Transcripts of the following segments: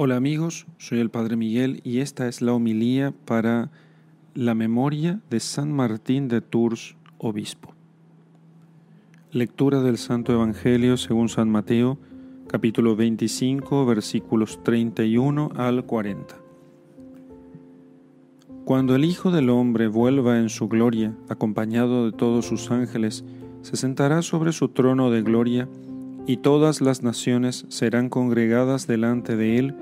Hola amigos, soy el Padre Miguel y esta es la homilía para la memoria de San Martín de Tours, obispo. Lectura del Santo Evangelio según San Mateo, capítulo 25, versículos 31 al 40. Cuando el Hijo del Hombre vuelva en su gloria, acompañado de todos sus ángeles, se sentará sobre su trono de gloria, y todas las naciones serán congregadas delante de él,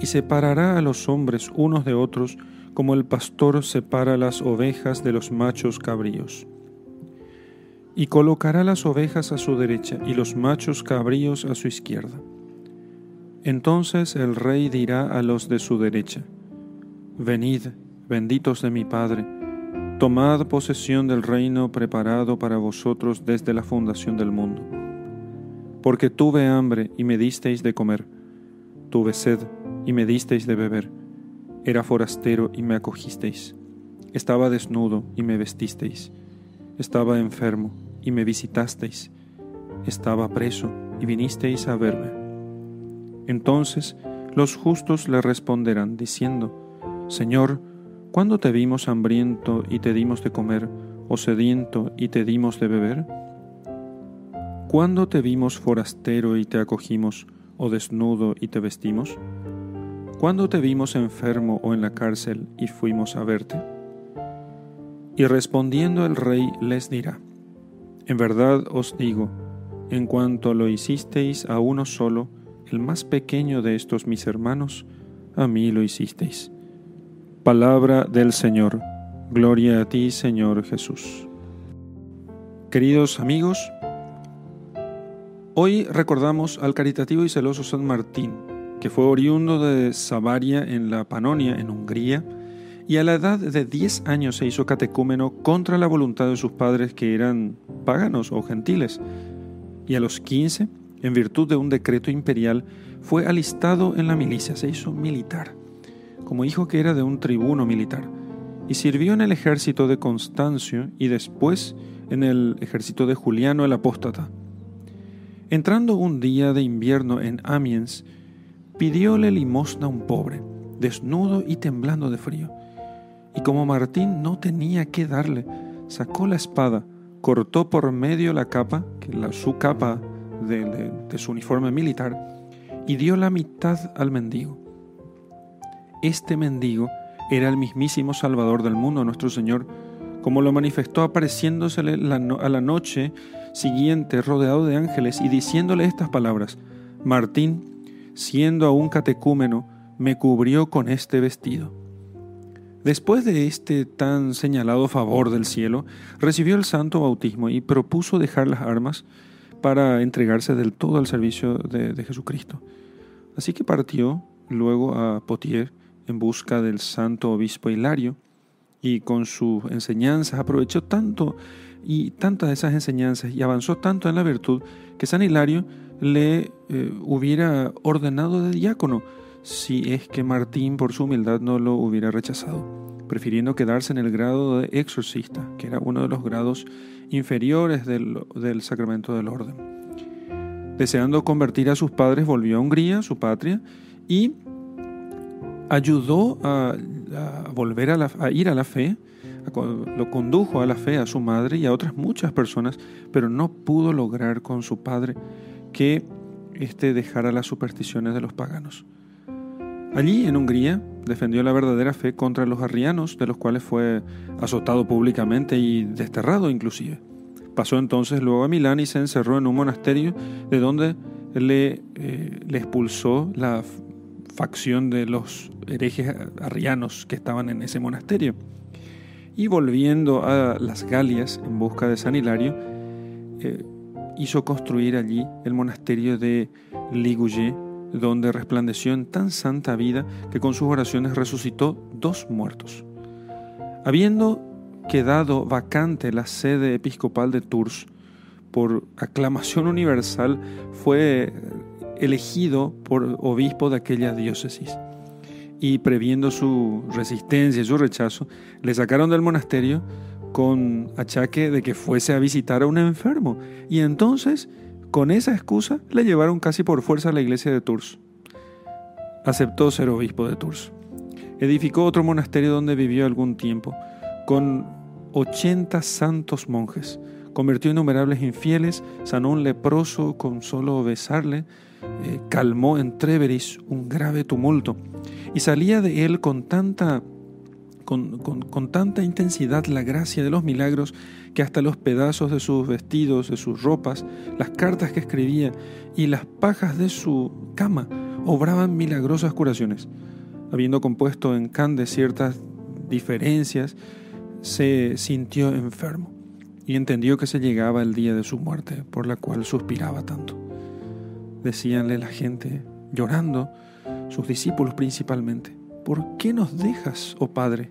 y separará a los hombres unos de otros, como el pastor separa las ovejas de los machos cabríos. Y colocará las ovejas a su derecha y los machos cabríos a su izquierda. Entonces el rey dirá a los de su derecha, Venid, benditos de mi Padre, tomad posesión del reino preparado para vosotros desde la fundación del mundo porque tuve hambre y me disteis de comer, tuve sed y me disteis de beber, era forastero y me acogisteis, estaba desnudo y me vestisteis, estaba enfermo y me visitasteis, estaba preso y vinisteis a verme. Entonces los justos le responderán diciendo, Señor, ¿cuándo te vimos hambriento y te dimos de comer, o sediento y te dimos de beber? ¿Cuándo te vimos forastero y te acogimos, o desnudo y te vestimos? ¿Cuándo te vimos enfermo o en la cárcel y fuimos a verte? Y respondiendo el rey les dirá, En verdad os digo, en cuanto lo hicisteis a uno solo, el más pequeño de estos mis hermanos, a mí lo hicisteis. Palabra del Señor. Gloria a ti, Señor Jesús. Queridos amigos, Hoy recordamos al caritativo y celoso San Martín, que fue oriundo de Savaria en la Panonia, en Hungría, y a la edad de 10 años se hizo catecúmeno contra la voluntad de sus padres que eran paganos o gentiles, y a los 15, en virtud de un decreto imperial, fue alistado en la milicia, se hizo militar, como hijo que era de un tribuno militar, y sirvió en el ejército de Constancio y después en el ejército de Juliano el apóstata. Entrando un día de invierno en Amiens, pidióle limosna a un pobre, desnudo y temblando de frío. Y como Martín no tenía qué darle, sacó la espada, cortó por medio la capa, su capa de, de su uniforme militar, y dio la mitad al mendigo. Este mendigo era el mismísimo Salvador del mundo, nuestro Señor, como lo manifestó apareciéndosele a la noche siguiente rodeado de ángeles y diciéndole estas palabras, Martín, siendo aún catecúmeno, me cubrió con este vestido. Después de este tan señalado favor del cielo, recibió el santo bautismo y propuso dejar las armas para entregarse del todo al servicio de, Jesucristo. Así que partió luego a Potier en busca del santo obispo Hilario y con sus enseñanzas aprovechó tanto y tantas de esas enseñanzas y avanzó tanto en la virtud que San Hilario le eh, hubiera ordenado de diácono si es que Martín por su humildad no lo hubiera rechazado, prefiriendo quedarse en el grado de exorcista, que era uno de los grados inferiores del, del sacramento del orden. Deseando convertir a sus padres, volvió a Hungría, su patria, y ayudó a, volver a, a ir a la fe lo condujo a la fe a su madre y a otras muchas personas, pero no pudo lograr con su padre que éste dejara las supersticiones de los paganos. Allí, en Hungría, defendió la verdadera fe contra los arrianos, de los cuales fue azotado públicamente y desterrado inclusive. Pasó entonces luego a Milán y se encerró en un monasterio de donde le, eh, le expulsó la facción de los herejes arrianos que estaban en ese monasterio y volviendo a las Galias en busca de San Hilario, eh, hizo construir allí el monasterio de Ligugé, donde resplandeció en tan santa vida que con sus oraciones resucitó dos muertos. Habiendo quedado vacante la sede episcopal de Tours, por aclamación universal fue elegido por obispo de aquella diócesis y previendo su resistencia y su rechazo, le sacaron del monasterio con achaque de que fuese a visitar a un enfermo. Y entonces, con esa excusa, le llevaron casi por fuerza a la iglesia de Tours. aceptó ser obispo de Tours. Edificó otro monasterio donde vivió algún tiempo, con 80 santos monjes. Convirtió innumerables infieles, sanó un leproso con solo besarle, eh, calmó en Treveris un grave tumulto y salía de él con tanta con, tanta intensidad la gracia de los milagros que hasta los pedazos de sus vestidos, de sus ropas, las cartas que escribía y las pajas de su cama obraban milagrosas curaciones. Habiendo compuesto en Candes ciertas diferencias, se sintió enfermo y entendió que se llegaba el día de su muerte, por la cual suspiraba tanto. Decíanle la gente, llorando, sus discípulos principalmente, ¿por qué nos dejas, oh Padre?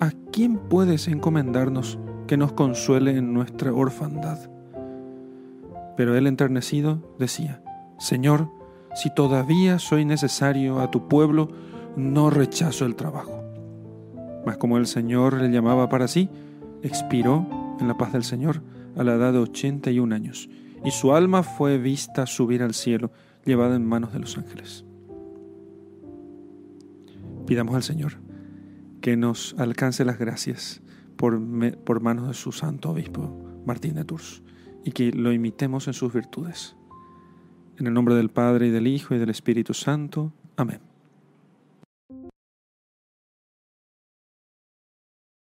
¿A quién puedes encomendarnos que nos consuele en nuestra orfandad? Pero él enternecido decía, Señor, si todavía soy necesario a tu pueblo, no rechazo el trabajo. Mas como el Señor le llamaba para sí, expiró en la paz del Señor a la edad de ochenta y un años, y su alma fue vista subir al cielo, llevada en manos de los ángeles. Pidamos al Señor que nos alcance las gracias por, por manos de su santo obispo Martín de Tours y que lo imitemos en sus virtudes. En el nombre del Padre y del Hijo y del Espíritu Santo. Amén.